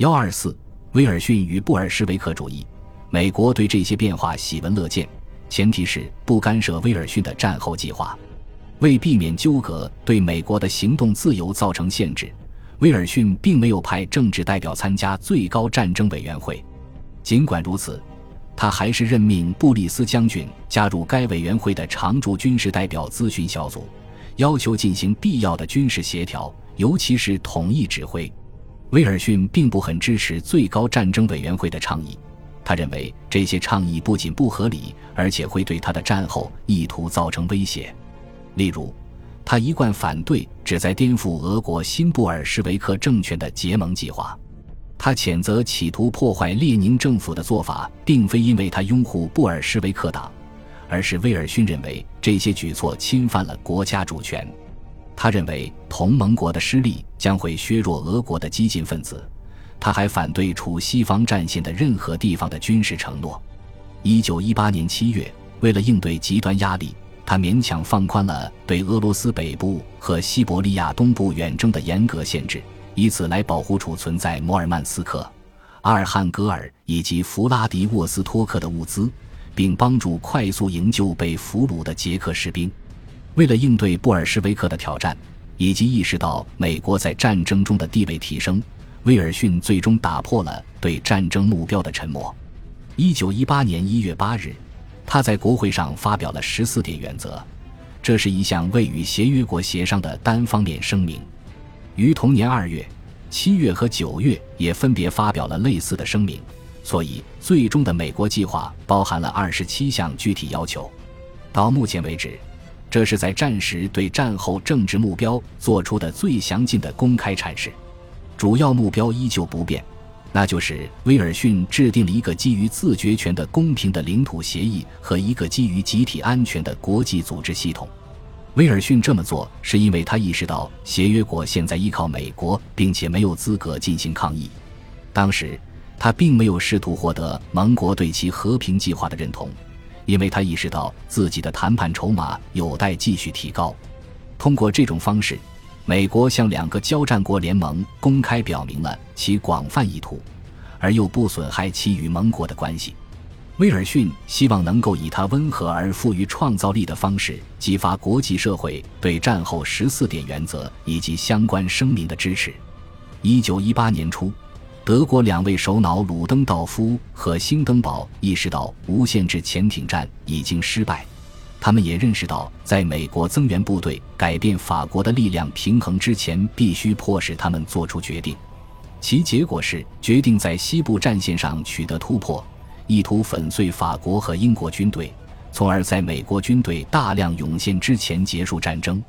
幺二四，威尔逊与布尔什维克主义。美国对这些变化喜闻乐见，前提是不干涉威尔逊的战后计划。为避免纠葛对美国的行动自由造成限制，威尔逊并没有派政治代表参加最高战争委员会。尽管如此，他还是任命布里斯将军加入该委员会的常驻军事代表咨询小组，要求进行必要的军事协调，尤其是统一指挥。威尔逊并不很支持最高战争委员会的倡议，他认为这些倡议不仅不合理，而且会对他的战后意图造成威胁。例如，他一贯反对旨在颠覆俄国新布尔什维克政权的结盟计划。他谴责企图破坏列宁政府的做法，并非因为他拥护布尔什维克党，而是威尔逊认为这些举措侵犯了国家主权。他认为同盟国的失利将会削弱俄国的激进分子。他还反对处西方战线的任何地方的军事承诺。一九一八年七月，为了应对极端压力。他勉强放宽了对俄罗斯北部和西伯利亚东部远征的严格限制，以此来保护储存在摩尔曼斯克、阿尔汉格尔以及弗拉迪沃斯托克的物资，并帮助快速营救被俘虏的捷克士兵。为了应对布尔什维克的挑战，以及意识到美国在战争中的地位提升，威尔逊最终打破了对战争目标的沉默。一九一八年一月八日。他在国会上发表了十四点原则，这是一项未与协约国协商的单方面声明。于同年二月、七月和九月也分别发表了类似的声明。所以，最终的美国计划包含了二十七项具体要求。到目前为止，这是在战时对战后政治目标做出的最详尽的公开阐释。主要目标依旧不变。那就是威尔逊制定了一个基于自决权的公平的领土协议和一个基于集体安全的国际组织系统。威尔逊这么做是因为他意识到协约国现在依靠美国，并且没有资格进行抗议。当时他并没有试图获得盟国对其和平计划的认同，因为他意识到自己的谈判筹码有待继续提高。通过这种方式。美国向两个交战国联盟公开表明了其广泛意图，而又不损害其与盟国的关系。威尔逊希望能够以他温和而富于创造力的方式，激发国际社会对战后十四点原则以及相关声明的支持。一九一八年初，德国两位首脑鲁登道夫和兴登堡意识到无限制潜艇战已经失败。他们也认识到，在美国增援部队改变法国的力量平衡之前，必须迫使他们做出决定。其结果是决定在西部战线上取得突破，意图粉碎法国和英国军队，从而在美国军队大量涌现之前结束战争。